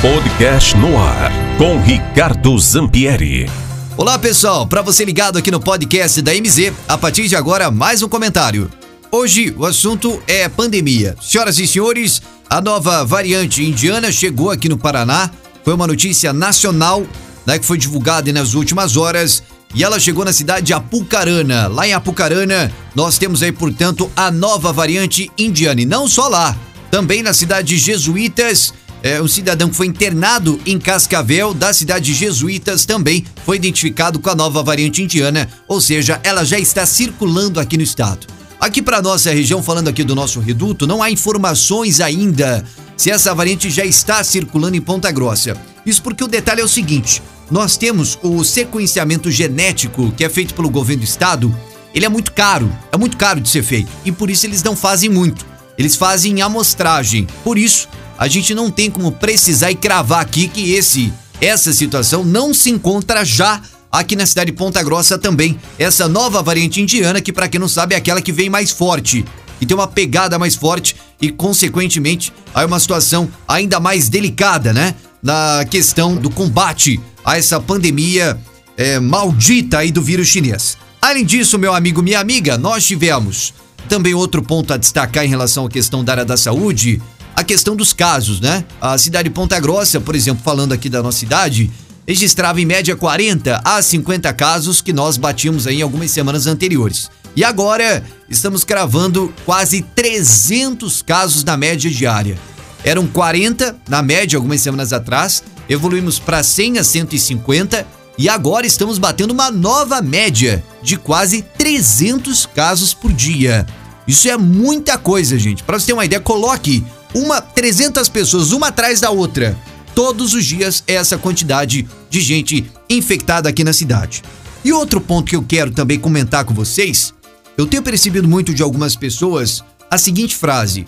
Podcast no ar com Ricardo Zampieri. Olá pessoal, para você ligado aqui no podcast da MZ, a partir de agora mais um comentário. Hoje o assunto é pandemia. Senhoras e senhores, a nova variante indiana chegou aqui no Paraná. Foi uma notícia nacional né, que foi divulgada nas últimas horas e ela chegou na cidade de Apucarana. Lá em Apucarana, nós temos aí, portanto, a nova variante indiana. E não só lá, também na cidade de Jesuítas é, um cidadão que foi internado em Cascavel, da cidade de Jesuítas, também foi identificado com a nova variante indiana, ou seja, ela já está circulando aqui no estado. Aqui para nossa região, falando aqui do nosso reduto, não há informações ainda se essa variante já está circulando em Ponta Grossa. Isso porque o detalhe é o seguinte: nós temos o sequenciamento genético que é feito pelo governo do estado, ele é muito caro, é muito caro de ser feito e por isso eles não fazem muito. Eles fazem amostragem. Por isso, a gente não tem como precisar e cravar aqui que esse essa situação não se encontra já aqui na cidade de Ponta Grossa também. Essa nova variante indiana que para quem não sabe é aquela que vem mais forte e tem uma pegada mais forte e consequentemente aí uma situação ainda mais delicada, né? Na questão do combate a essa pandemia é, maldita aí do vírus chinês. Além disso, meu amigo, minha amiga, nós tivemos também outro ponto a destacar em relação à questão da área da saúde a questão dos casos, né? A cidade de Ponta Grossa, por exemplo, falando aqui da nossa cidade, registrava em média 40 a 50 casos que nós batíamos aí em algumas semanas anteriores. E agora estamos cravando quase 300 casos na média diária. Eram 40 na média algumas semanas atrás, evoluímos para 100 a 150 e agora estamos batendo uma nova média de quase 300 casos por dia. Isso é muita coisa, gente. Para você ter uma ideia, coloque uma 300 pessoas uma atrás da outra. Todos os dias é essa quantidade de gente infectada aqui na cidade. E outro ponto que eu quero também comentar com vocês, eu tenho percebido muito de algumas pessoas a seguinte frase: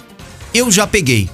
eu já peguei.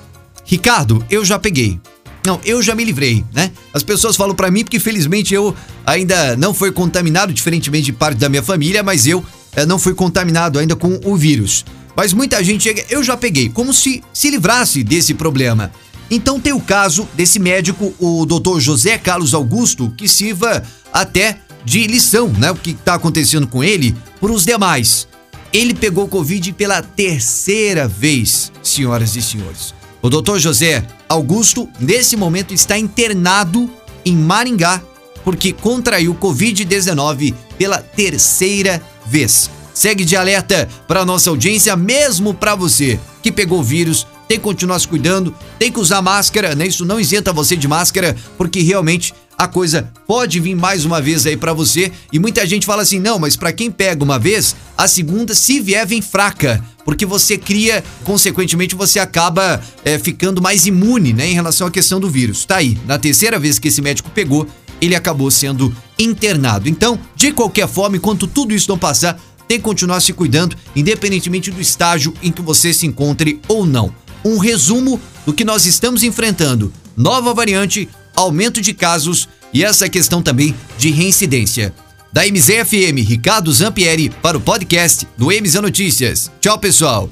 Ricardo, eu já peguei. Não, eu já me livrei, né? As pessoas falam para mim porque felizmente eu ainda não fui contaminado, diferentemente de parte da minha família, mas eu é, não fui contaminado ainda com o vírus. Mas muita gente chega, eu já peguei, como se se livrasse desse problema. Então tem o caso desse médico, o Dr. José Carlos Augusto, que sirva até de lição, né? O que está acontecendo com ele por os demais. Ele pegou Covid pela terceira vez, senhoras e senhores. O Dr. José Augusto, nesse momento, está internado em Maringá porque contraiu Covid-19 pela terceira vez. Segue de alerta para nossa audiência, mesmo para você que pegou o vírus, tem que continuar se cuidando, tem que usar máscara, né? Isso não isenta você de máscara, porque realmente a coisa pode vir mais uma vez aí para você. E muita gente fala assim: não, mas para quem pega uma vez, a segunda, se vier, vem fraca. Porque você cria, consequentemente, você acaba é, ficando mais imune, né, em relação à questão do vírus. Tá aí, na terceira vez que esse médico pegou, ele acabou sendo internado. Então, de qualquer forma, enquanto tudo isso não passar, tem que continuar se cuidando, independentemente do estágio em que você se encontre ou não. Um resumo do que nós estamos enfrentando: nova variante, aumento de casos e essa questão também de reincidência. Da MZFM, Ricardo Zampieri, para o podcast do MZ Notícias. Tchau, pessoal.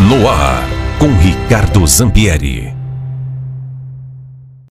No ar, com Ricardo Zampieri.